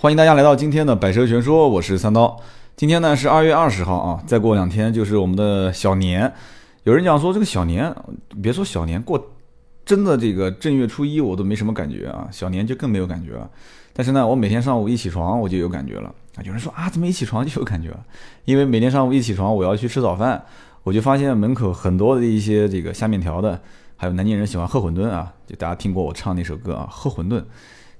欢迎大家来到今天的百车全说，我是三刀。今天呢是二月二十号啊，再过两天就是我们的小年。有人讲说这个小年，别说小年过，真的这个正月初一我都没什么感觉啊，小年就更没有感觉了。但是呢，我每天上午一起床我就有感觉了啊。有人说啊，怎么一起床就有感觉？因为每天上午一起床我要去吃早饭，我就发现门口很多的一些这个下面条的，还有南京人喜欢喝馄饨啊，就大家听过我唱那首歌啊，喝馄饨，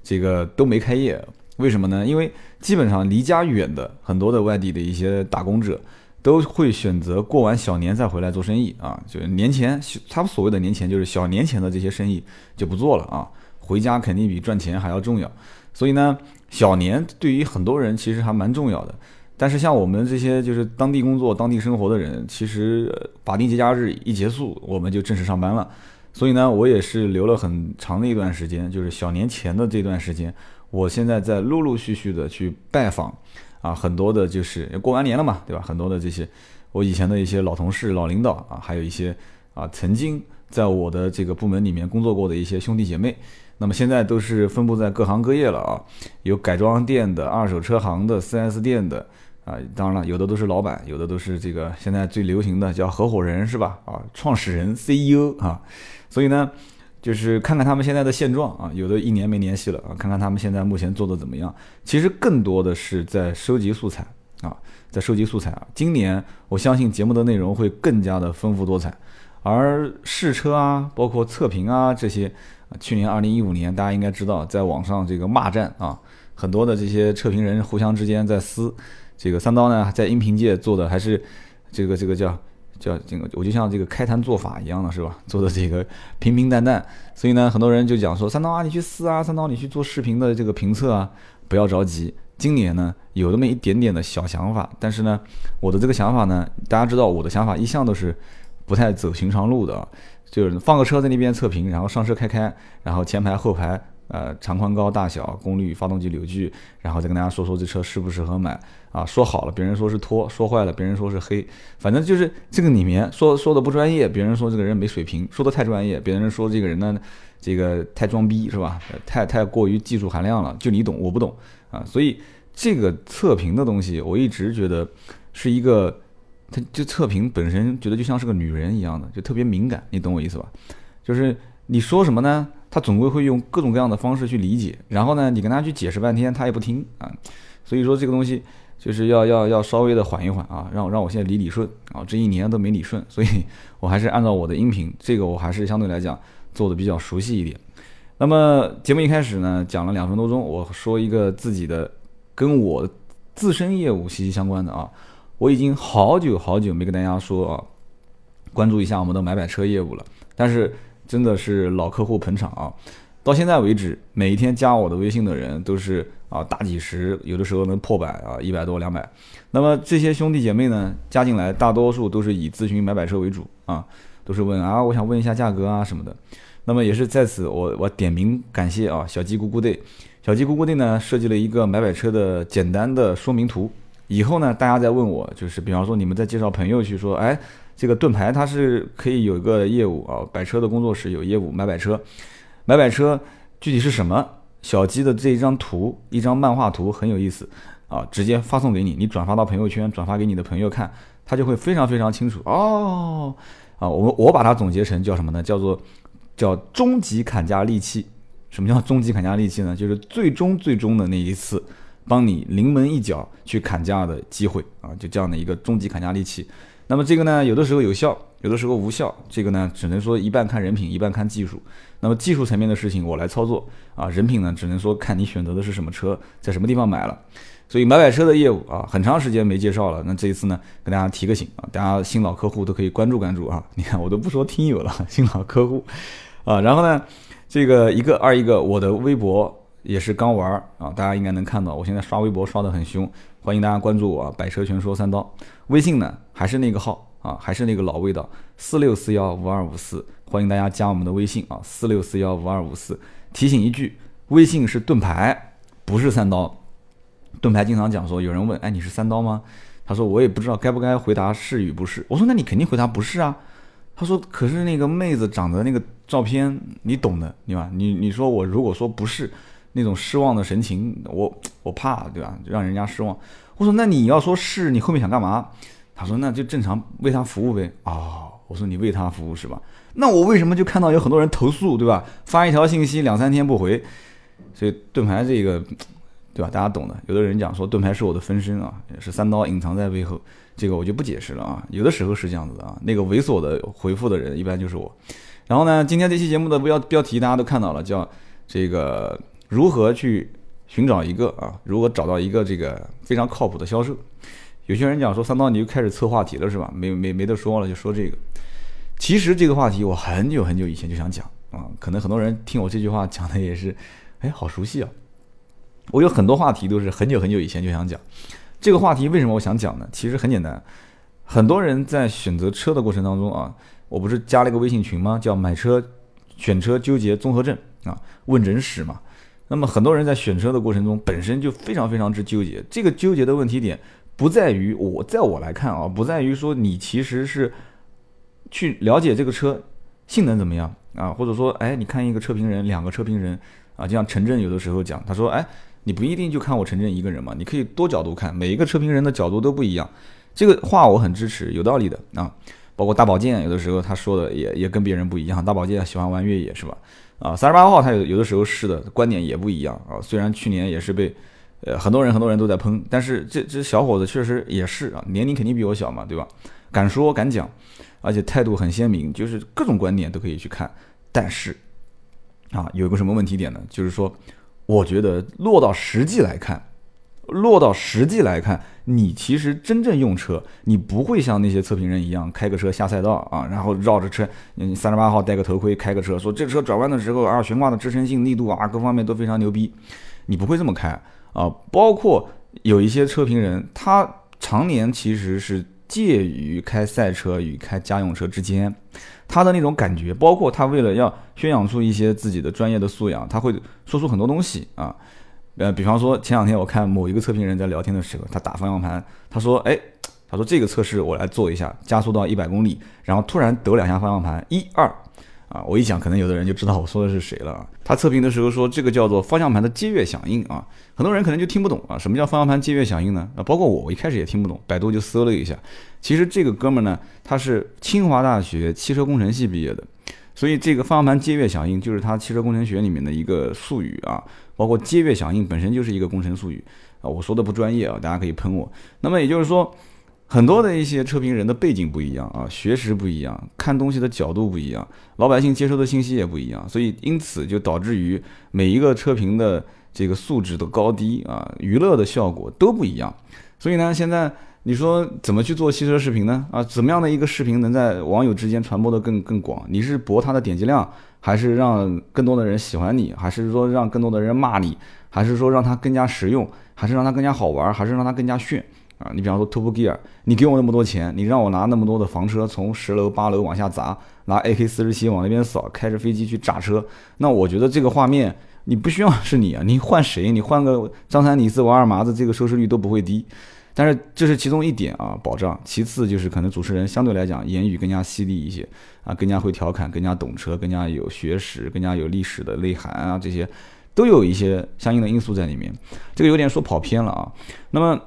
这个都没开业。为什么呢？因为基本上离家远的很多的外地的一些打工者，都会选择过完小年再回来做生意啊。就是年前，他们所谓的年前，就是小年前的这些生意就不做了啊。回家肯定比赚钱还要重要。所以呢，小年对于很多人其实还蛮重要的。但是像我们这些就是当地工作、当地生活的人，其实法定节假日一结束，我们就正式上班了。所以呢，我也是留了很长的一段时间，就是小年前的这段时间。我现在在陆陆续续的去拜访，啊，很多的就是过完年了嘛，对吧？很多的这些我以前的一些老同事、老领导啊，还有一些啊曾经在我的这个部门里面工作过的一些兄弟姐妹，那么现在都是分布在各行各业了啊，有改装店的、二手车行的、4S 店的啊，当然了，有的都是老板，有的都是这个现在最流行的叫合伙人是吧？啊，创始人 CEO 啊，所以呢。就是看看他们现在的现状啊，有的一年没联系了啊，看看他们现在目前做的怎么样。其实更多的是在收集素材啊，在收集素材啊。今年我相信节目的内容会更加的丰富多彩，而试车啊，包括测评啊这些，去年二零一五年大家应该知道，在网上这个骂战啊，很多的这些测评人互相之间在撕。这个三刀呢，在音频界做的还是这个这个叫。叫这个，我就像这个开坛做法一样的，是吧？做的这个平平淡淡，所以呢，很多人就讲说，三刀啊，你去撕啊，三刀你去做视频的这个评测啊，不要着急。今年呢，有那么一点点的小想法，但是呢，我的这个想法呢，大家知道我的想法一向都是不太走寻常路的，就是放个车在那边测评，然后上车开开，然后前排后排。呃，长宽高、大小、功率、发动机扭矩，然后再跟大家说说这车适不适合买啊？说好了，别人说是拖；说坏了，别人说是黑。反正就是这个里面说说的不专业，别人说这个人没水平；说的太专业，别人说这个人呢，这个太装逼是吧？太太过于技术含量了，就你懂我不懂啊？所以这个测评的东西，我一直觉得是一个，它就测评本身觉得就像是个女人一样的，就特别敏感，你懂我意思吧？就是你说什么呢？他总归会用各种各样的方式去理解，然后呢，你跟他去解释半天，他也不听啊。所以说这个东西就是要要要稍微的缓一缓啊，让让我现在理理顺啊，这一年都没理顺，所以 我还是按照我的音频，这个我还是相对来讲做的比较熟悉一点。那么节目一开始呢，讲了两分多钟，我说一个自己的跟我自身业务息息相关的啊，我已经好久好久没跟大家说啊，关注一下我们的买买车业务了，但是。真的是老客户捧场啊！到现在为止，每一天加我的微信的人都是啊大几十，有的时候能破百啊，一百多、两百。那么这些兄弟姐妹呢，加进来大多数都是以咨询买买车为主啊，都是问啊，我想问一下价格啊什么的。那么也是在此，我我点名感谢啊，小鸡咕咕队，小鸡咕咕队呢设计了一个买买车的简单的说明图。以后呢，大家再问我，就是比方说你们在介绍朋友去说，哎。这个盾牌它是可以有一个业务啊，百车的工作室有业务买百车，买百车具体是什么？小鸡的这一张图，一张漫画图很有意思啊，直接发送给你，你转发到朋友圈，转发给你的朋友看，他就会非常非常清楚哦。啊，我我把它总结成叫什么呢？叫做叫终极砍价利器。什么叫终极砍价利器呢？就是最终最终的那一次，帮你临门一脚去砍价的机会啊，就这样的一个终极砍价利器。那么这个呢，有的时候有效，有的时候无效。这个呢，只能说一半看人品，一半看技术。那么技术层面的事情我来操作啊，人品呢，只能说看你选择的是什么车，在什么地方买了。所以买买车的业务啊，很长时间没介绍了。那这一次呢，跟大家提个醒啊，大家新老客户都可以关注关注啊。你看，我都不说听友了，新老客户啊。然后呢，这个一个二一个，我的微博 也是刚玩啊，大家应该能看到，我现在刷微博刷得很凶。欢迎大家关注我，百车全说三刀。微信呢还是那个号啊，还是那个老味道，四六四幺五二五四。欢迎大家加我们的微信啊，四六四幺五二五四。提醒一句，微信是盾牌，不是三刀。盾牌经常讲说，有人问，哎，你是三刀吗？他说我也不知道该不该回答是与不是。我说那你肯定回答不是啊。他说可是那个妹子长得那个照片，你懂的，对吧？你你说我如果说不是那种失望的神情，我。我怕，对吧？让人家失望。我说那你要说是你后面想干嘛？他说那就正常为他服务呗。哦，我说你为他服务是吧？那我为什么就看到有很多人投诉，对吧？发一条信息两三天不回，所以盾牌这个，对吧？大家懂的。有的人讲说盾牌是我的分身啊，也是三刀隐藏在背后，这个我就不解释了啊。有的时候是这样子的啊，那个猥琐的回复的人一般就是我。然后呢，今天这期节目的标标题大家都看到了，叫这个如何去寻找一个啊，如何找到一个这个非常靠谱的销售。有些人讲说三刀你就开始测话题了是吧？没没没得说了，就说这个。其实这个话题我很久很久以前就想讲啊，可能很多人听我这句话讲的也是，哎，好熟悉啊。我有很多话题都是很久很久以前就想讲。这个话题为什么我想讲呢？其实很简单，很多人在选择车的过程当中啊，我不是加了一个微信群吗？叫买车选车纠结综合症啊，问诊室嘛。那么很多人在选车的过程中本身就非常非常之纠结。这个纠结的问题点不在于我，在我来看啊，不在于说你其实是。去了解这个车性能怎么样啊？或者说，哎，你看一个车评人，两个车评人啊，就像陈震有的时候讲，他说，哎，你不一定就看我陈震一个人嘛，你可以多角度看，每一个车评人的角度都不一样。这个话我很支持，有道理的啊。包括大保健有的时候他说的也也跟别人不一样，大保健喜欢玩越野是吧？啊，三十八号他有有的时候是的观点也不一样啊。虽然去年也是被呃很多人很多人都在喷，但是这这小伙子确实也是啊，年龄肯定比我小嘛，对吧？敢说敢讲。而且态度很鲜明，就是各种观点都可以去看。但是，啊，有一个什么问题点呢？就是说，我觉得落到实际来看，落到实际来看，你其实真正用车，你不会像那些测评人一样开个车下赛道啊，然后绕着车，嗯，三十八号戴个头盔开个车，说这车转弯的时候啊，悬挂的支撑性、力度啊，各方面都非常牛逼。你不会这么开啊。包括有一些测评人，他常年其实是。介于开赛车与开家用车之间，他的那种感觉，包括他为了要宣扬出一些自己的专业的素养，他会说出很多东西啊。呃，比方说前两天我看某一个测评人在聊天的时候，他打方向盘，他说：“哎，他说这个测试我来做一下，加速到一百公里，然后突然抖两下方向盘，一二。”啊，我一讲，可能有的人就知道我说的是谁了啊。他测评的时候说，这个叫做方向盘的接跃响应啊，很多人可能就听不懂啊，什么叫方向盘接跃响应呢？啊，包括我，我一开始也听不懂，百度就搜了一下，其实这个哥们呢，他是清华大学汽车工程系毕业的，所以这个方向盘接跃响应就是它汽车工程学里面的一个术语啊，包括接跃响应本身就是一个工程术语啊，我说的不专业啊，大家可以喷我。那么也就是说。很多的一些车评人的背景不一样啊，学识不一样，看东西的角度不一样，老百姓接收的信息也不一样，所以因此就导致于每一个车评的这个素质的高低啊，娱乐的效果都不一样。所以呢，现在你说怎么去做汽车视频呢？啊，怎么样的一个视频能在网友之间传播的更更广？你是博它的点击量，还是让更多的人喜欢你，还是说让更多的人骂你，还是说让它更加实用，还是让它更加好玩，还是让它更加炫？啊，你比方说 Top Gear，你给我那么多钱，你让我拿那么多的房车从十楼八楼往下砸，拿 AK 四十七往那边扫，开着飞机去炸车，那我觉得这个画面你不需要是你啊，你换谁？你换个张三李四王二麻子，这个收视率都不会低。但是这是其中一点啊，保障。其次就是可能主持人相对来讲言语更加犀利一些啊，更加会调侃，更加懂车，更加有学识，更加有历史的内涵啊，这些都有一些相应的因素在里面。这个有点说跑偏了啊。那么。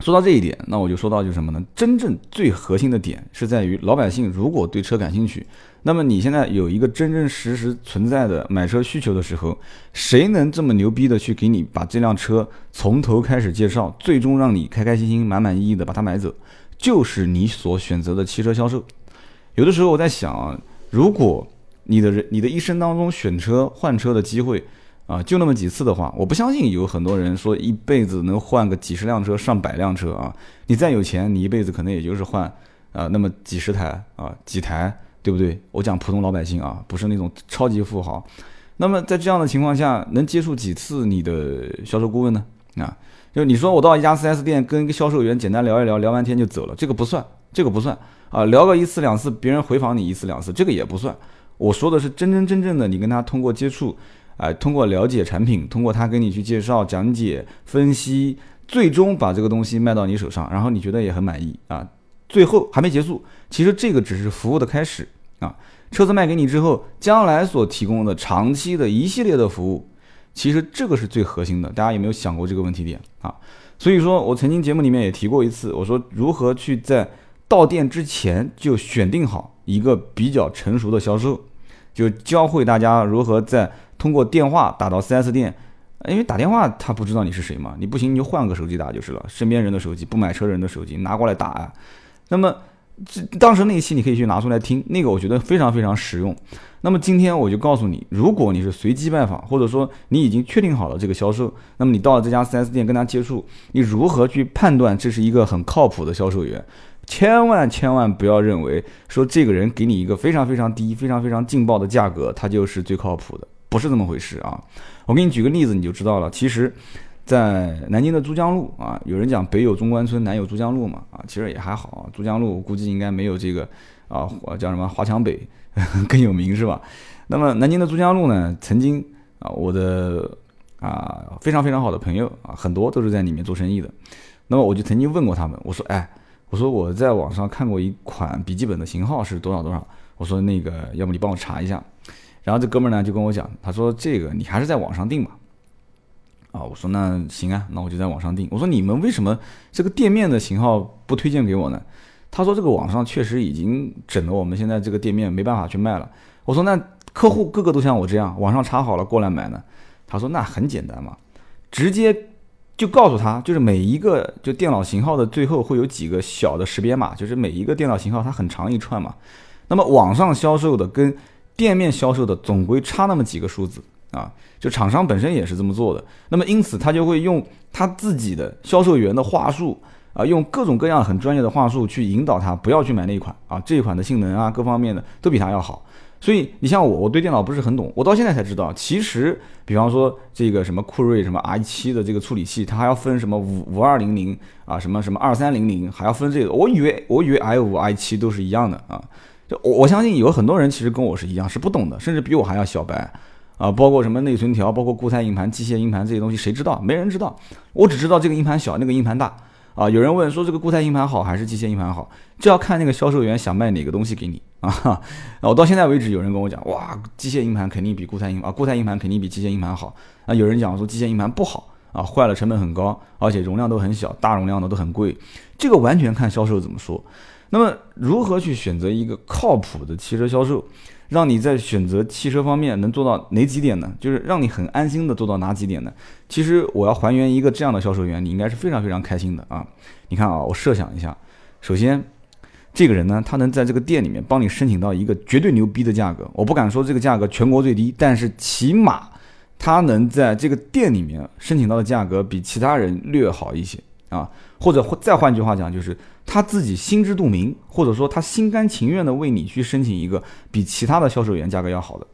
说到这一点，那我就说到就是什么呢？真正最核心的点是在于老百姓如果对车感兴趣，那么你现在有一个真真实实存在的买车需求的时候，谁能这么牛逼的去给你把这辆车从头开始介绍，最终让你开开心心、满满意意的把它买走，就是你所选择的汽车销售。有的时候我在想啊，如果你的人你的一生当中选车换车的机会。啊，就那么几次的话，我不相信有很多人说一辈子能换个几十辆车、上百辆车啊！你再有钱，你一辈子可能也就是换啊那么几十台啊几台，对不对？我讲普通老百姓啊，不是那种超级富豪。那么在这样的情况下，能接触几次你的销售顾问呢？啊，就你说我到一家 4S 店跟一个销售员简单聊一聊，聊完天就走了，这个不算，这个不算啊。聊个一次两次，别人回访你一次两次，这个也不算。我说的是真真正正的，你跟他通过接触。哎，通过了解产品，通过他给你去介绍、讲解、分析，最终把这个东西卖到你手上，然后你觉得也很满意啊。最后还没结束，其实这个只是服务的开始啊。车子卖给你之后，将来所提供的长期的一系列的服务，其实这个是最核心的，大家有没有想过这个问题点啊？所以说我曾经节目里面也提过一次，我说如何去在到店之前就选定好一个比较成熟的销售，就教会大家如何在通过电话打到 4S 店，因为打电话他不知道你是谁嘛，你不行你就换个手机打就是了，身边人的手机，不买车人的手机拿过来打啊。那么这当时那一期你可以去拿出来听，那个我觉得非常非常实用。那么今天我就告诉你，如果你是随机拜访，或者说你已经确定好了这个销售，那么你到了这家 4S 店跟他接触，你如何去判断这是一个很靠谱的销售员？千万千万不要认为说这个人给你一个非常非常低、非常非常劲爆的价格，他就是最靠谱的，不是这么回事啊！我给你举个例子，你就知道了。其实，在南京的珠江路啊，有人讲北有中关村，南有珠江路嘛啊，其实也还好。珠江路估计应该没有这个啊叫什么华强北。更有名是吧？那么南京的珠江路呢？曾经啊，我的啊非常非常好的朋友啊，很多都是在里面做生意的。那么我就曾经问过他们，我说：“哎，我说我在网上看过一款笔记本的型号是多少多少。”我说：“那个，要么你帮我查一下。”然后这哥们儿呢就跟我讲，他说：“这个你还是在网上订吧。”啊，我说：“那行啊，那我就在网上订。”我说：“你们为什么这个店面的型号不推荐给我呢？”他说：“这个网上确实已经整的，我们现在这个店面没办法去卖了。”我说：“那客户个个都像我这样，网上查好了过来买呢？”他说：“那很简单嘛，直接就告诉他，就是每一个就电脑型号的最后会有几个小的识别码，就是每一个电脑型号它很长一串嘛。那么网上销售的跟店面销售的总归差那么几个数字啊，就厂商本身也是这么做的。那么因此他就会用他自己的销售员的话术。”啊，用各种各样很专业的话术去引导他不要去买那一款啊，这一款的性能啊，各方面的都比他要好。所以你像我，我对电脑不是很懂，我到现在才知道，其实比方说这个什么酷睿什么 i7 的这个处理器，它还要分什么五五二零零啊，什么什么二三零零，还要分这个。我以为我以为 i 五 i 七都是一样的啊，就我我相信有很多人其实跟我是一样，是不懂的，甚至比我还要小白啊。包括什么内存条，包括固态硬盘、机械硬盘这些东西，谁知道？没人知道，我只知道这个硬盘小，那个硬盘大。啊，有人问说这个固态硬盘好还是机械硬盘好？这要看那个销售员想卖哪个东西给你啊。我到现在为止，有人跟我讲，哇，机械硬盘肯定比固态硬啊，固态硬盘肯定比机械硬盘好。啊，有人讲说机械硬盘不好啊，坏了成本很高，而且容量都很小，大容量的都很贵。这个完全看销售怎么说。那么如何去选择一个靠谱的汽车销售？让你在选择汽车方面能做到哪几点呢？就是让你很安心的做到哪几点呢？其实我要还原一个这样的销售员，你应该是非常非常开心的啊！你看啊，我设想一下，首先这个人呢，他能在这个店里面帮你申请到一个绝对牛逼的价格，我不敢说这个价格全国最低，但是起码他能在这个店里面申请到的价格比其他人略好一些啊，或者再换句话讲就是。他自己心知肚明，或者说他心甘情愿的为你去申请一个比其他的销售员价格要好的，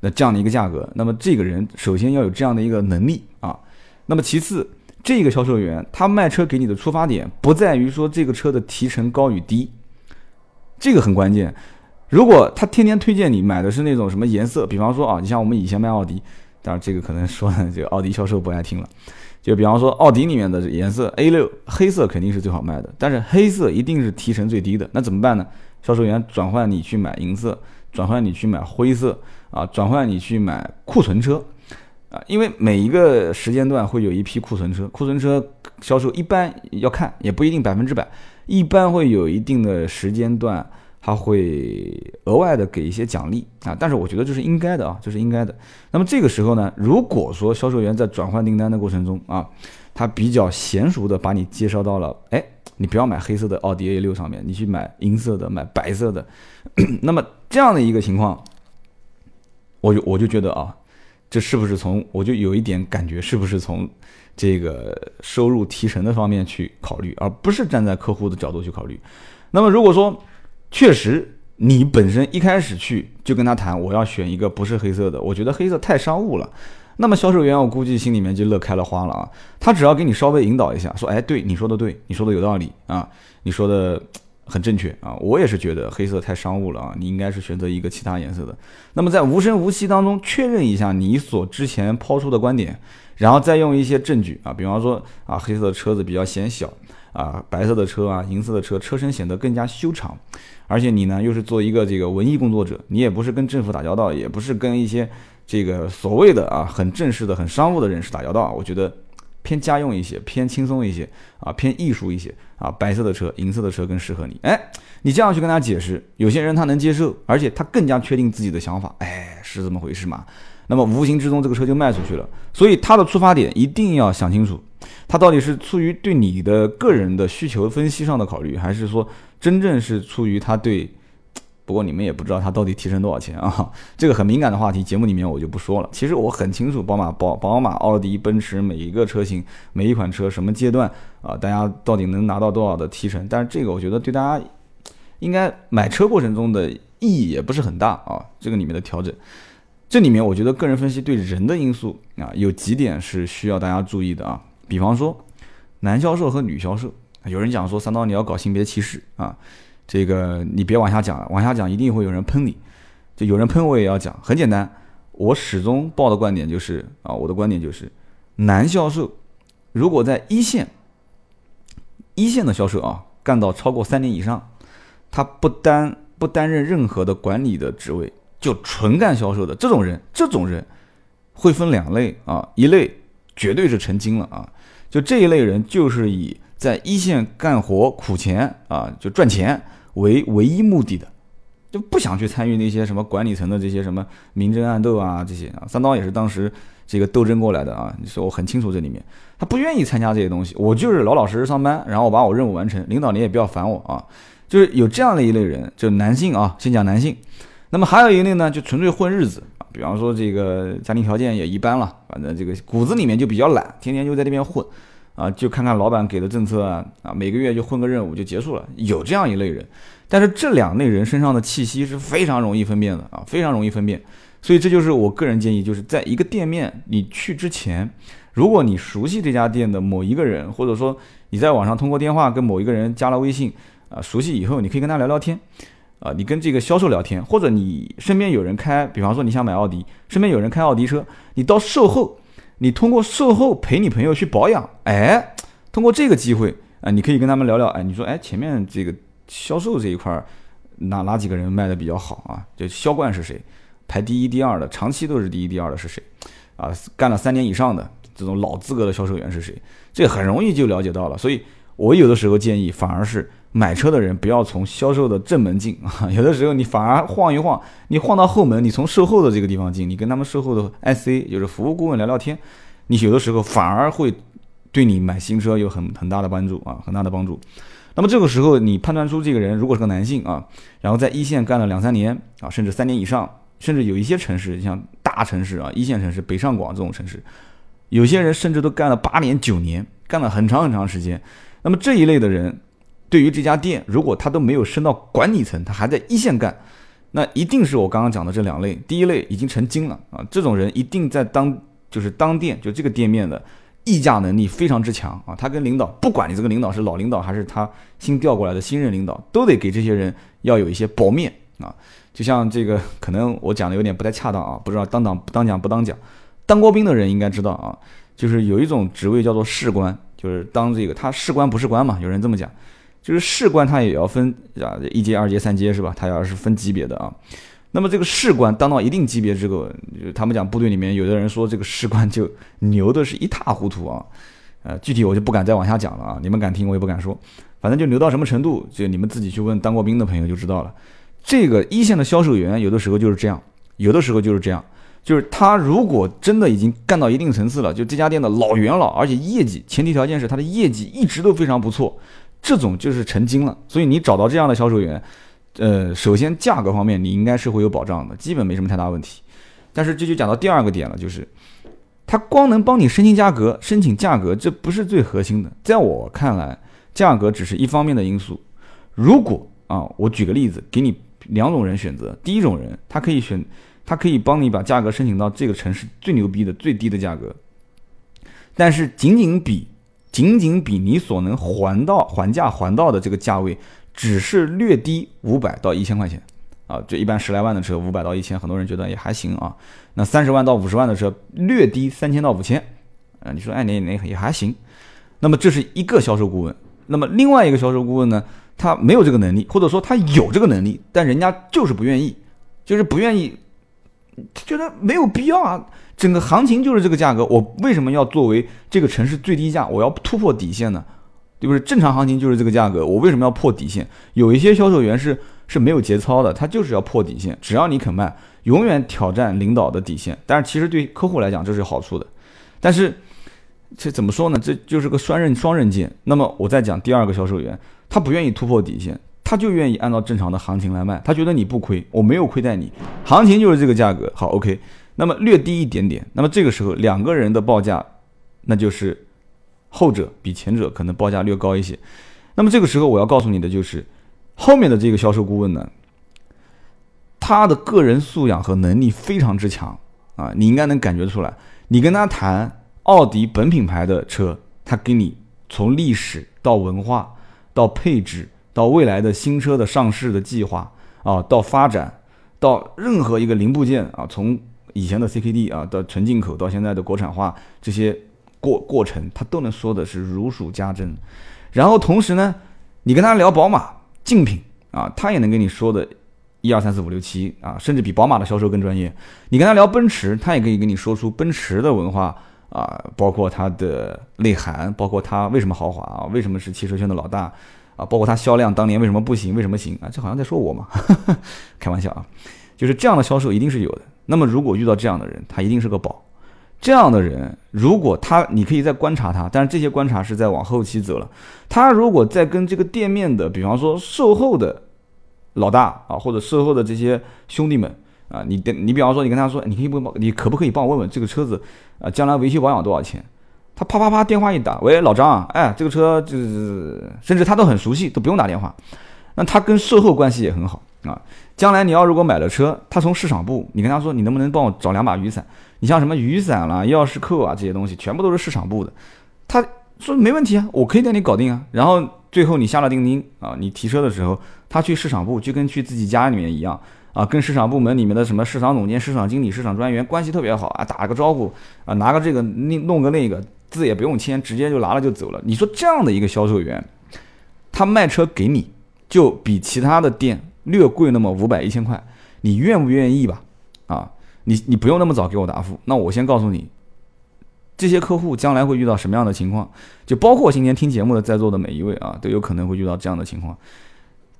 那这样的一个价格，那么这个人首先要有这样的一个能力啊。那么其次，这个销售员他卖车给你的出发点不在于说这个车的提成高与低，这个很关键。如果他天天推荐你买的是那种什么颜色，比方说啊，你像我们以前卖奥迪，当然这个可能说这个奥迪销售不爱听了。就比方说，奥迪里面的颜色 A 六黑色肯定是最好卖的，但是黑色一定是提成最低的。那怎么办呢？销售员转换你去买银色，转换你去买灰色啊，转换你去买库存车啊，因为每一个时间段会有一批库存车，库存车销售一般要看，也不一定百分之百，一般会有一定的时间段。他会额外的给一些奖励啊，但是我觉得这是应该的啊，这是应该的。那么这个时候呢，如果说销售员在转换订单的过程中啊，他比较娴熟的把你介绍到了，哎，你不要买黑色的奥迪 A 六上面，你去买银色的，买白色的。那么这样的一个情况，我就我就觉得啊，这是不是从我就有一点感觉，是不是从这个收入提成的方面去考虑，而不是站在客户的角度去考虑。那么如果说，确实，你本身一开始去就跟他谈，我要选一个不是黑色的，我觉得黑色太商务了。那么销售员我估计心里面就乐开了花了啊。他只要给你稍微引导一下，说，哎，对，你说的对，你说的有道理啊，你说的很正确啊。我也是觉得黑色太商务了啊，你应该是选择一个其他颜色的。那么在无声无息当中确认一下你所之前抛出的观点，然后再用一些证据啊，比方说啊，黑色的车子比较显小。啊，白色的车啊，银色的车，车身显得更加修长，而且你呢又是做一个这个文艺工作者，你也不是跟政府打交道，也不是跟一些这个所谓的啊很正式的、很商务的人士打交道，我觉得偏家用一些，偏轻松一些啊，偏艺术一些啊。白色的车、银色的车更适合你。哎，你这样去跟他解释，有些人他能接受，而且他更加确定自己的想法。哎，是这么回事嘛？那么无形之中这个车就卖出去了。所以他的出发点一定要想清楚，他到底是出于对你的个人的需求分析上的考虑，还是说真正是出于他对。不过你们也不知道它到底提成多少钱啊？这个很敏感的话题，节目里面我就不说了。其实我很清楚，宝马、宝宝马、奥迪、奔驰每一个车型、每一款车什么阶段啊，大家到底能拿到多少的提成？但是这个我觉得对大家应该买车过程中的意义也不是很大啊。这个里面的调整，这里面我觉得个人分析对人的因素啊，有几点是需要大家注意的啊。比方说男销售和女销售，有人讲说三刀你要搞性别歧视啊。这个你别往下讲，往下讲一定会有人喷你。就有人喷我也要讲，很简单，我始终抱的观点就是啊，我的观点就是，男销售如果在一线，一线的销售啊，干到超过三年以上，他不担不担任任何的管理的职位，就纯干销售的这种人，这种人会分两类啊，一类绝对是成精了啊，就这一类人就是以在一线干活苦钱啊，就赚钱。为唯一目的的，就不想去参与那些什么管理层的这些什么明争暗斗啊，这些啊，三刀也是当时这个斗争过来的啊，你说我很清楚这里面，他不愿意参加这些东西，我就是老老实实上班，然后我把我任务完成，领导你也不要烦我啊，就是有这样的一类人，就男性啊，先讲男性，那么还有一类呢，就纯粹混日子啊，比方说这个家庭条件也一般了，反正这个骨子里面就比较懒，天天就在那边混。啊，就看看老板给的政策啊，啊，每个月就混个任务就结束了，有这样一类人，但是这两类人身上的气息是非常容易分辨的啊，非常容易分辨，所以这就是我个人建议，就是在一个店面你去之前，如果你熟悉这家店的某一个人，或者说你在网上通过电话跟某一个人加了微信，啊，熟悉以后，你可以跟他聊聊天，啊，你跟这个销售聊天，或者你身边有人开，比方说你想买奥迪，身边有人开奥迪车，你到售后。你通过售后陪你朋友去保养，哎，通过这个机会啊，你可以跟他们聊聊，哎，你说，哎，前面这个销售这一块，哪哪几个人卖的比较好啊？就销冠是谁？排第一、第二的，长期都是第一、第二的是谁？啊，干了三年以上的这种老资格的销售员是谁？这很容易就了解到了。所以我有的时候建议，反而是。买车的人不要从销售的正门进 啊，有的时候你反而晃一晃，你晃到后门，你从售后的这个地方进，你跟他们售后的 IC 就是服务顾问聊聊天，你有的时候反而会对你买新车有很很大的帮助啊，很大的帮助。那么这个时候你判断出这个人如果是个男性啊，然后在一线干了两三年啊，甚至三年以上，甚至有一些城市像大城市啊，一线城市北上广这种城市，有些人甚至都干了八年九年，干了很长很长时间。那么这一类的人。对于这家店，如果他都没有升到管理层，他还在一线干，那一定是我刚刚讲的这两类。第一类已经成精了啊，这种人一定在当就是当店就这个店面的议价能力非常之强啊。他跟领导，不管你这个领导是老领导还是他新调过来的新任领导，都得给这些人要有一些薄面啊。就像这个，可能我讲的有点不太恰当啊，不知道当当当讲不当讲。当过兵的人应该知道啊，就是有一种职位叫做士官，就是当这个他士官不是官嘛，有人这么讲。就是士官他也要分啊，一阶、二阶、三阶是吧？他要是分级别的啊。那么这个士官当到一定级别，之后，就他们讲部队里面有的人说这个士官就牛的是一塌糊涂啊。呃，具体我就不敢再往下讲了啊。你们敢听我也不敢说，反正就牛到什么程度，就你们自己去问当过兵的朋友就知道了。这个一线的销售员有的时候就是这样，有的时候就是这样，就是他如果真的已经干到一定层次了，就这家店的老元老，而且业绩前提条件是他的业绩一直都非常不错。这种就是成精了，所以你找到这样的销售员，呃，首先价格方面你应该是会有保障的，基本没什么太大问题。但是这就讲到第二个点了，就是他光能帮你申请价格，申请价格这不是最核心的，在我看来，价格只是一方面的因素。如果啊，我举个例子，给你两种人选择，第一种人他可以选，他可以帮你把价格申请到这个城市最牛逼的最低的价格，但是仅仅比。仅仅比你所能还到还价还到的这个价位，只是略低五百到一千块钱，啊，就一般十来万的车五百到一千，很多人觉得也还行啊。那三十万到五十万的车略低三千到五千，啊，你说哎，那那也还行。那么这是一个销售顾问，那么另外一个销售顾问呢，他没有这个能力，或者说他有这个能力，但人家就是不愿意，就是不愿意觉得没有必要啊。整个行情就是这个价格，我为什么要作为这个城市最低价？我要突破底线呢？对不对？正常行情就是这个价格，我为什么要破底线？有一些销售员是是没有节操的，他就是要破底线。只要你肯卖，永远挑战领导的底线。但是其实对客户来讲这是好处的，但是这怎么说呢？这就是个双刃双刃剑。那么我再讲第二个销售员，他不愿意突破底线，他就愿意按照正常的行情来卖，他觉得你不亏，我没有亏待你，行情就是这个价格。好，OK。那么略低一点点，那么这个时候两个人的报价，那就是后者比前者可能报价略高一些。那么这个时候我要告诉你的就是，后面的这个销售顾问呢，他的个人素养和能力非常之强啊，你应该能感觉出来。你跟他谈奥迪本品牌的车，他给你从历史到文化到配置到未来的新车的上市的计划啊，到发展到任何一个零部件啊，从以前的 CKD 啊，到纯进口到现在的国产化这些过过程，他都能说的是如数家珍。然后同时呢，你跟他聊宝马竞品啊，他也能跟你说的一二三四五六七啊，甚至比宝马的销售更专业。你跟他聊奔驰，他也可以跟你说出奔驰的文化啊，包括它的内涵，包括它为什么豪华啊，为什么是汽车圈的老大啊，包括它销量当年为什么不行，为什么行啊？这好像在说我嘛，开玩笑啊，就是这样的销售一定是有的。那么，如果遇到这样的人，他一定是个宝。这样的人，如果他，你可以再观察他，但是这些观察是在往后期走了。他如果在跟这个店面的，比方说售后的老大啊，或者售后的这些兄弟们啊，你跟你比方说，你跟他说，你可以不帮，你可不可以帮我问问这个车子啊，将来维修保养多少钱？他啪啪啪电话一打，喂，老张啊，哎，这个车就是，甚至他都很熟悉，都不用打电话。那他跟售后关系也很好啊。将来你要如果买了车，他从市场部，你跟他说你能不能帮我找两把雨伞？你像什么雨伞啦、钥匙扣啊这些东西，全部都是市场部的。他说没问题啊，我可以带你搞定啊。然后最后你下了定金啊，你提车的时候，他去市场部就跟去自己家里面一样啊，跟市场部门里面的什么市场总监、市场经理、市场专员关系特别好啊，打个招呼啊，拿个这个弄弄个那个字也不用签，直接就拿了就走了。你说这样的一个销售员，他卖车给你就比其他的店。略贵那么五百一千块，你愿不愿意吧？啊，你你不用那么早给我答复。那我先告诉你，这些客户将来会遇到什么样的情况？就包括今天听节目的在座的每一位啊，都有可能会遇到这样的情况。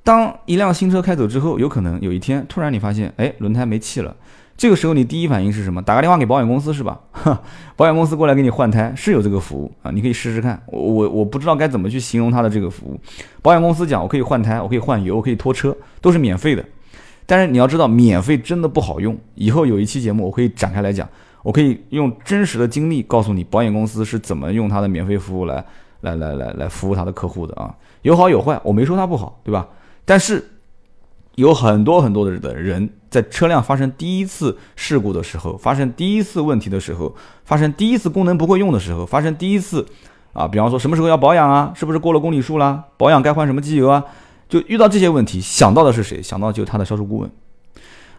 当一辆新车开走之后，有可能有一天突然你发现，哎，轮胎没气了。这个时候你第一反应是什么？打个电话给保险公司是吧？保险公司过来给你换胎是有这个服务啊，你可以试试看。我我我不知道该怎么去形容它的这个服务。保险公司讲我可以换胎，我可以换油，我可以拖车，都是免费的。但是你要知道，免费真的不好用。以后有一期节目我可以展开来讲，我可以用真实的经历告诉你，保险公司是怎么用它的免费服务来来来来来服务他的客户的啊。有好有坏，我没说它不好，对吧？但是。有很多很多的的人在车辆发生第一次事故的时候，发生第一次问题的时候，发生第一次功能不会用的时候，发生第一次啊，比方说什么时候要保养啊，是不是过了公里数啦？保养该换什么机油啊？就遇到这些问题，想到的是谁？想到就是他的销售顾问。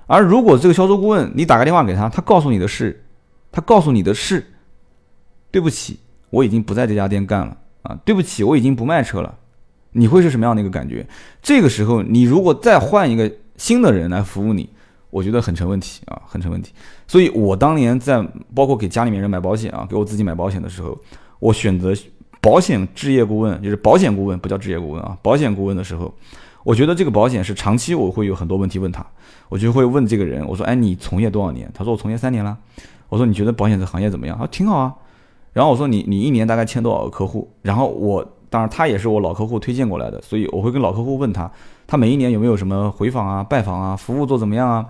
而如果这个销售顾问你打个电话给他，他告诉你的是，他告诉你的是，对不起，我已经不在这家店干了啊，对不起，我已经不卖车了。你会是什么样的一个感觉？这个时候，你如果再换一个新的人来服务你，我觉得很成问题啊，很成问题。所以我当年在包括给家里面人买保险啊，给我自己买保险的时候，我选择保险置业顾问，就是保险顾问，不叫置业顾问啊，保险顾问的时候，我觉得这个保险是长期我会有很多问题问他，我就会问这个人，我说，哎，你从业多少年？他说我从业三年了。我说你觉得保险这行业怎么样？他说挺好啊。然后我说你你一年大概签多少个客户？然后我。当然，他也是我老客户推荐过来的，所以我会跟老客户问他，他每一年有没有什么回访啊、拜访啊，服务做怎么样啊？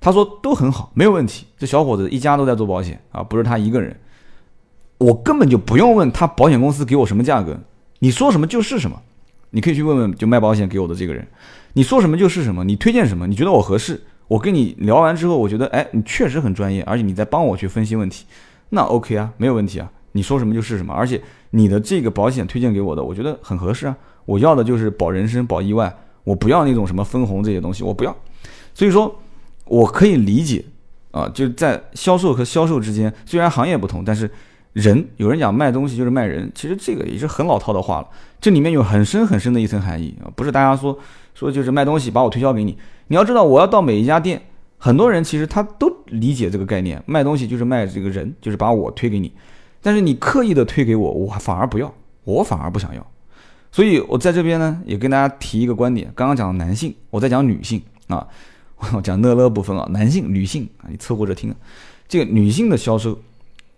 他说都很好，没有问题。这小伙子一家都在做保险啊，不是他一个人。我根本就不用问他保险公司给我什么价格，你说什么就是什么。你可以去问问就卖保险给我的这个人，你说什么就是什么，你推荐什么，你觉得我合适，我跟你聊完之后，我觉得哎，你确实很专业，而且你在帮我去分析问题，那 OK 啊，没有问题啊。你说什么就是什么，而且你的这个保险推荐给我的，我觉得很合适啊。我要的就是保人身、保意外，我不要那种什么分红这些东西，我不要。所以说，我可以理解啊，就在销售和销售之间，虽然行业不同，但是人有人讲卖东西就是卖人，其实这个也是很老套的话了。这里面有很深很深的一层含义啊，不是大家说说就是卖东西把我推销给你。你要知道，我要到每一家店。很多人其实他都理解这个概念，卖东西就是卖这个人，就是把我推给你。但是你刻意的推给我，我反而不要，我反而不想要。所以我在这边呢，也跟大家提一个观点。刚刚讲男性，我在讲女性啊，我讲乐乐部分啊，男性、女性啊，你凑合着听。这个女性的销售，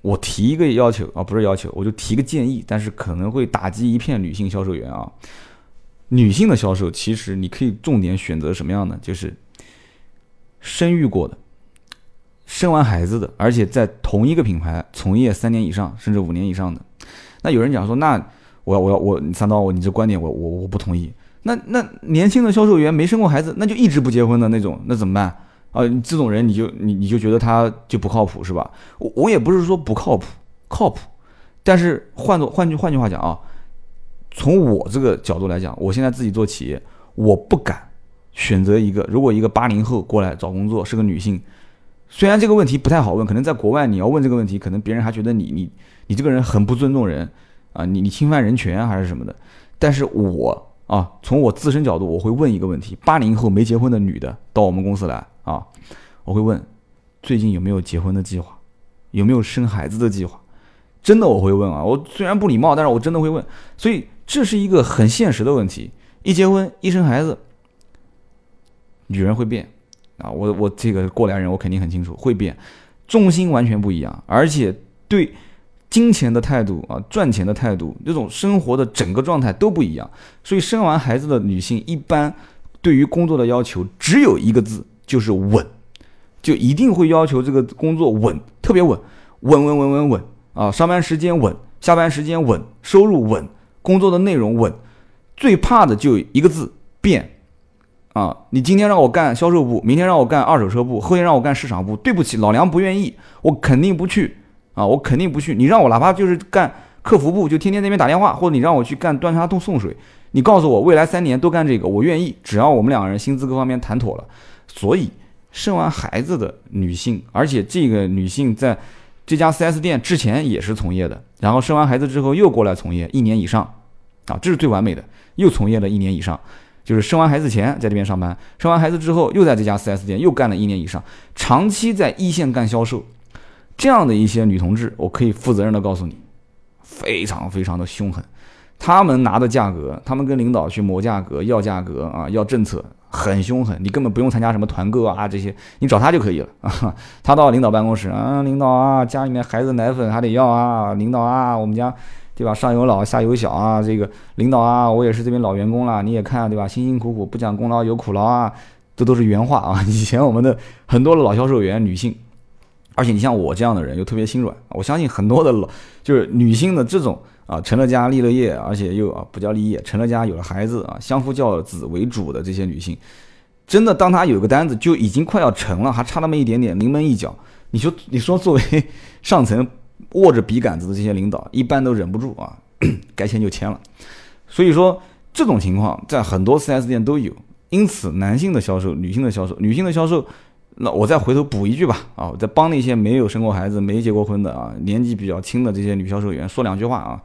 我提一个要求啊，不是要求，我就提个建议，但是可能会打击一片女性销售员啊。女性的销售，其实你可以重点选择什么样的？就是生育过的。生完孩子的，而且在同一个品牌从业三年以上，甚至五年以上的，那有人讲说，那我要我要我三刀，我你这观点我我我不同意。那那年轻的销售员没生过孩子，那就一直不结婚的那种，那怎么办啊？这种人你就你你就觉得他就不靠谱是吧？我我也不是说不靠谱，靠谱。但是换做换句换句话讲啊，从我这个角度来讲，我现在自己做企业，我不敢选择一个，如果一个八零后过来找工作是个女性。虽然这个问题不太好问，可能在国外你要问这个问题，可能别人还觉得你你你这个人很不尊重人啊，你你侵犯人权还是什么的。但是我啊，从我自身角度，我会问一个问题：八零后没结婚的女的到我们公司来啊，我会问最近有没有结婚的计划，有没有生孩子的计划？真的我会问啊，我虽然不礼貌，但是我真的会问。所以这是一个很现实的问题：一结婚一生孩子，女人会变。啊，我我这个过来人，我肯定很清楚，会变，重心完全不一样，而且对金钱的态度啊，赚钱的态度，这种生活的整个状态都不一样。所以生完孩子的女性，一般对于工作的要求只有一个字，就是稳，就一定会要求这个工作稳，特别稳，稳稳稳稳稳啊，上班时间稳，下班时间稳，收入稳，工作的内容稳，最怕的就一个字变。啊，你今天让我干销售部，明天让我干二手车部，后天让我干市场部，对不起，老娘不愿意，我肯定不去啊，我肯定不去。你让我哪怕就是干客服部，就天天那边打电话，或者你让我去干端茶送送水，你告诉我未来三年都干这个，我愿意，只要我们两个人薪资各方面谈妥了。所以生完孩子的女性，而且这个女性在这家 4S 店之前也是从业的，然后生完孩子之后又过来从业一年以上，啊，这是最完美的，又从业了一年以上。就是生完孩子前在这边上班，生完孩子之后又在这家 4S 店又干了一年以上，长期在一线干销售，这样的一些女同志，我可以负责任的告诉你，非常非常的凶狠，他们拿的价格，他们跟领导去磨价格、要价格啊、要政策，很凶狠，你根本不用参加什么团购啊这些，你找他就可以了啊。他到领导办公室啊，领导啊，家里面孩子奶粉还得要啊，领导啊，我们家。对吧？上有老下有小啊，这个领导啊，我也是这边老员工了，你也看对吧？辛辛苦苦不讲功劳有苦劳啊，这都是原话啊。以前我们的很多的老销售员女性，而且你像我这样的人又特别心软，我相信很多的老就是女性的这种啊，成了家立了业，而且又啊不叫立业，成了家有了孩子啊，相夫教子为主的这些女性，真的当她有个单子就已经快要成了，还差那么一点点临门一脚，你说你说作为 上层。握着笔杆子的这些领导，一般都忍不住啊，该签就签了。所以说这种情况在很多 4S 店都有。因此，男性的销售、女性的销售、女性的销售，那我再回头补一句吧啊，我再帮那些没有生过孩子、没结过婚的啊，年纪比较轻的这些女销售员说两句话啊，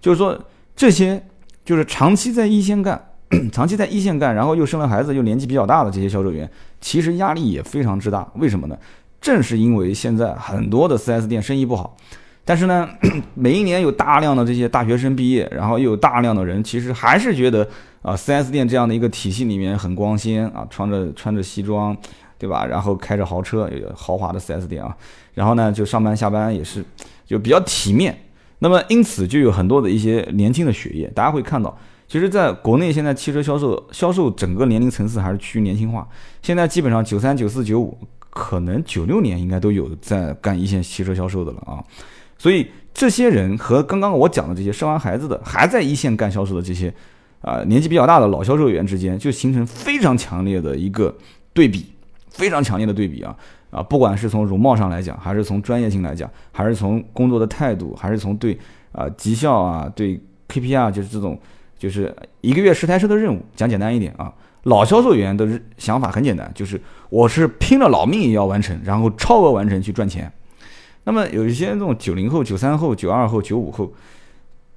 就是说这些就是长期在一线干、长期在一线干，然后又生了孩子又年纪比较大的这些销售员，其实压力也非常之大。为什么呢？正是因为现在很多的 4S 店生意不好，但是呢，每一年有大量的这些大学生毕业，然后又有大量的人，其实还是觉得啊，4S 店这样的一个体系里面很光鲜啊，穿着穿着西装，对吧？然后开着豪车，豪华的 4S 店啊，然后呢，就上班下班也是就比较体面。那么因此就有很多的一些年轻的血液，大家会看到，其实在国内现在汽车销售销售整个年龄层次还是趋于年轻化，现在基本上九三、九四、九五。可能九六年应该都有在干一线汽车销售的了啊，所以这些人和刚刚我讲的这些生完孩子的还在一线干销售的这些啊年纪比较大的老销售员之间，就形成非常强烈的一个对比，非常强烈的对比啊啊！不管是从容貌上来讲，还是从专业性来讲，还是从工作的态度，还是从对啊绩效啊对 KPI 就是这种就是一个月十台车的任务，讲简单一点啊。老销售员的想法很简单，就是我是拼了老命也要完成，然后超额完成去赚钱。那么有一些这种九零后、九三后、九二后、九五后，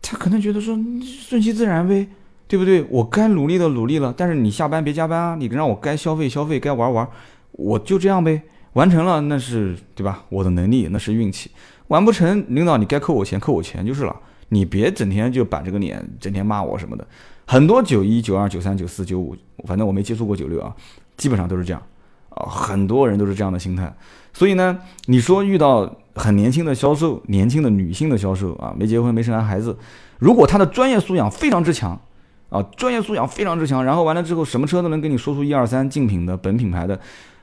他可能觉得说顺其自然呗，对不对？我该努力的努力了，但是你下班别加班啊，你让我该消费消费，该玩玩，我就这样呗，完成了那是对吧？我的能力那是运气，完不成，领导你该扣我钱扣我钱就是了。你别整天就板着个脸，整天骂我什么的。很多九一、九二、九三、九四、九五，反正我没接触过九六啊，基本上都是这样啊，很多人都是这样的心态。所以呢，你说遇到很年轻的销售，年轻的女性的销售啊，没结婚没生完孩子，如果她的专业素养非常之强啊，专业素养非常之强，然后完了之后什么车都能跟你说出一二三，竞品的、本品牌的。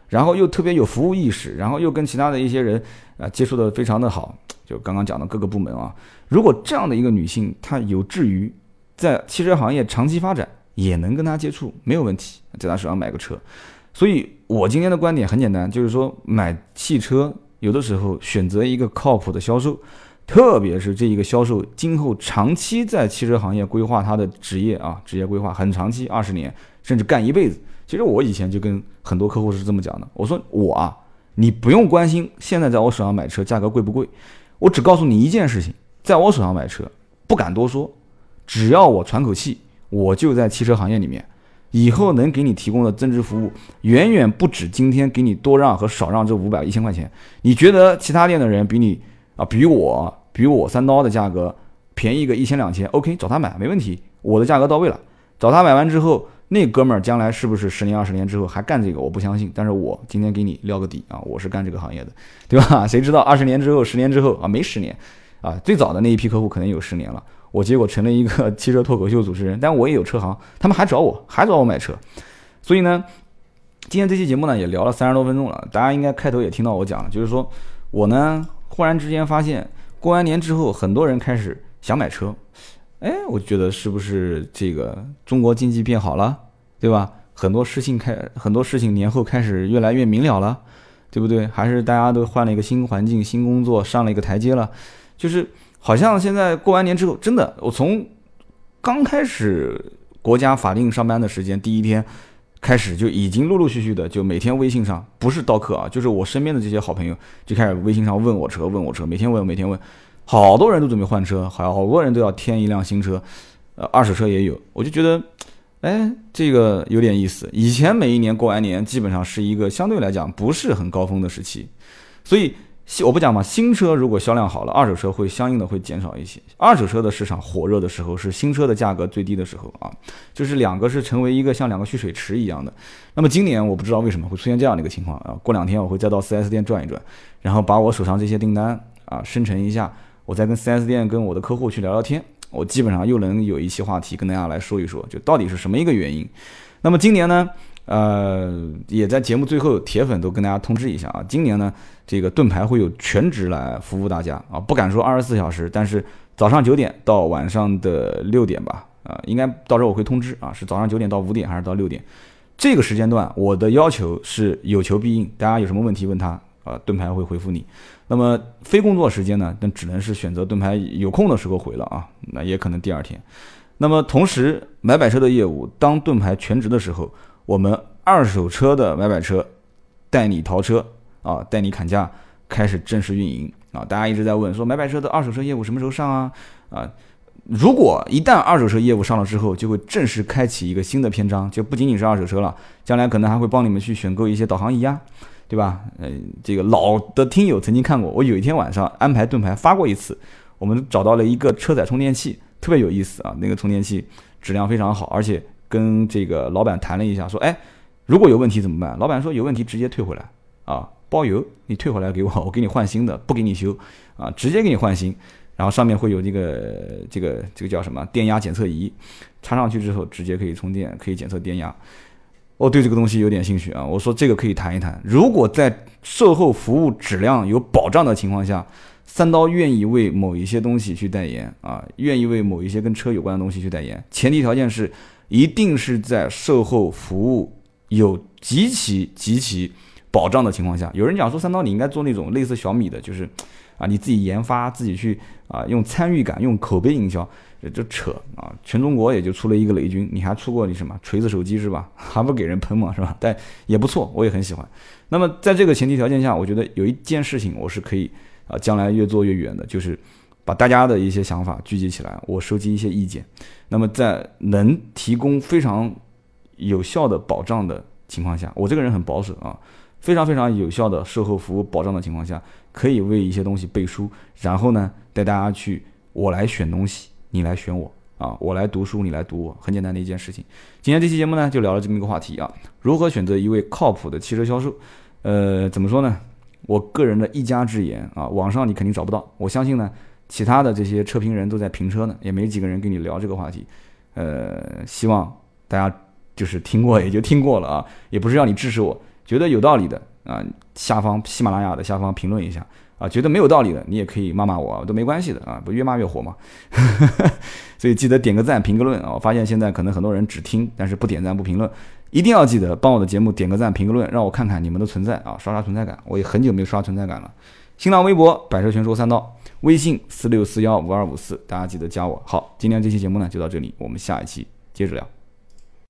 然后又特别有服务意识，然后又跟其他的一些人啊接触的非常的好，就刚刚讲的各个部门啊，如果这样的一个女性，她有志于在汽车行业长期发展，也能跟他接触，没有问题，在他手上买个车。所以我今天的观点很简单，就是说买汽车有的时候选择一个靠谱的销售，特别是这一个销售今后长期在汽车行业规划他的职业啊，职业规划很长期，二十年甚至干一辈子。其实我以前就跟很多客户是这么讲的，我说我啊，你不用关心现在在我手上买车价格贵不贵，我只告诉你一件事情，在我手上买车不敢多说，只要我喘口气，我就在汽车行业里面，以后能给你提供的增值服务远远不止今天给你多让和少让这五百一千块钱。你觉得其他店的人比你啊，比我比我三刀的价格便宜个一千两千，OK，找他买没问题，我的价格到位了，找他买完之后。那哥们儿将来是不是十年二十年之后还干这个？我不相信。但是我今天给你撂个底啊，我是干这个行业的，对吧？谁知道二十年之后、十年之后啊，没十年啊，最早的那一批客户可能有十年了。我结果成了一个汽车脱口秀主持人，但我也有车行，他们还找我，还找我买车。所以呢，今天这期节目呢也聊了三十多分钟了，大家应该开头也听到我讲，就是说我呢忽然之间发现，过完年之后，很多人开始想买车。哎，我觉得是不是这个中国经济变好了，对吧？很多事情开，很多事情年后开始越来越明了了，对不对？还是大家都换了一个新环境、新工作，上了一个台阶了？就是好像现在过完年之后，真的，我从刚开始国家法定上班的时间第一天开始，就已经陆陆续续的，就每天微信上不是刀客啊，就是我身边的这些好朋友就开始微信上问我车，问我车，每天问，每天问。好多人都准备换车，好好多人都要添一辆新车，呃，二手车也有，我就觉得，哎，这个有点意思。以前每一年过完年，基本上是一个相对来讲不是很高峰的时期，所以我不讲嘛，新车如果销量好了，二手车会相应的会减少一些。二手车的市场火热的时候，是新车的价格最低的时候啊，就是两个是成为一个像两个蓄水池一样的。那么今年我不知道为什么会出现这样的一个情况啊，过两天我会再到 4S 店转一转，然后把我手上这些订单啊生成一下。我再跟 4S 店跟我的客户去聊聊天，我基本上又能有一期话题跟大家来说一说，就到底是什么一个原因。那么今年呢，呃，也在节目最后，铁粉都跟大家通知一下啊，今年呢，这个盾牌会有全职来服务大家啊，不敢说二十四小时，但是早上九点到晚上的六点吧，啊，应该到时候我会通知啊，是早上九点到五点还是到六点？这个时间段我的要求是有求必应，大家有什么问题问他啊，盾牌会回复你。那么非工作时间呢？那只能是选择盾牌有空的时候回了啊，那也可能第二天。那么同时买摆车的业务，当盾牌全职的时候，我们二手车的买买车带你淘车啊，带你砍价开始正式运营啊。大家一直在问说买买车的二手车业务什么时候上啊？啊，如果一旦二手车业务上了之后，就会正式开启一个新的篇章，就不仅仅是二手车了，将来可能还会帮你们去选购一些导航仪啊。对吧？嗯，这个老的听友曾经看过，我有一天晚上安排盾牌发过一次，我们找到了一个车载充电器，特别有意思啊。那个充电器质量非常好，而且跟这个老板谈了一下，说，哎，如果有问题怎么办？老板说有问题直接退回来啊，包邮，你退回来给我，我给你换新的，不给你修啊，直接给你换新。然后上面会有这个这个这个叫什么电压检测仪，插上去之后直接可以充电，可以检测电压。我对这个东西有点兴趣啊，我说这个可以谈一谈。如果在售后服务质量有保障的情况下，三刀愿意为某一些东西去代言啊，愿意为某一些跟车有关的东西去代言。前提条件是，一定是在售后服务有极其极其保障的情况下。有人讲说三刀你应该做那种类似小米的，就是啊你自己研发，自己去啊用参与感，用口碑营销。这扯啊！全中国也就出了一个雷军，你还出过你什么锤子手机是吧？还不给人喷嘛是吧？但也不错，我也很喜欢。那么在这个前提条件下，我觉得有一件事情我是可以啊，将来越做越远的，就是把大家的一些想法聚集起来，我收集一些意见。那么在能提供非常有效的保障的情况下，我这个人很保守啊，非常非常有效的售后服务保障的情况下，可以为一些东西背书，然后呢带大家去我来选东西，你来选我啊，我来读书，你来读我，很简单的一件事情。今天这期节目呢就聊了这么一个话题啊，如何选择一位靠谱的汽车销售？呃，怎么说呢？我个人的一家之言啊，网上你肯定找不到。我相信呢，其他的这些车评人都在评车呢，也没几个人跟你聊这个话题。呃，希望大家就是听过 也就听过了啊，也不是让你支持我，觉得有道理的啊，下方喜马拉雅的下方评论一下啊，觉得没有道理的，你也可以骂骂我都没关系的啊，不越骂越火嘛。所以记得点个赞，评个论啊。我发现现在可能很多人只听，但是不点赞不评论。一定要记得帮我的节目点个赞、评个论，让我看看你们的存在啊，刷刷存在感。我也很久没有刷存在感了。新浪微博百车全说三刀，微信四六四幺五二五四，大家记得加我。好，今天这期节目呢就到这里，我们下一期接着聊。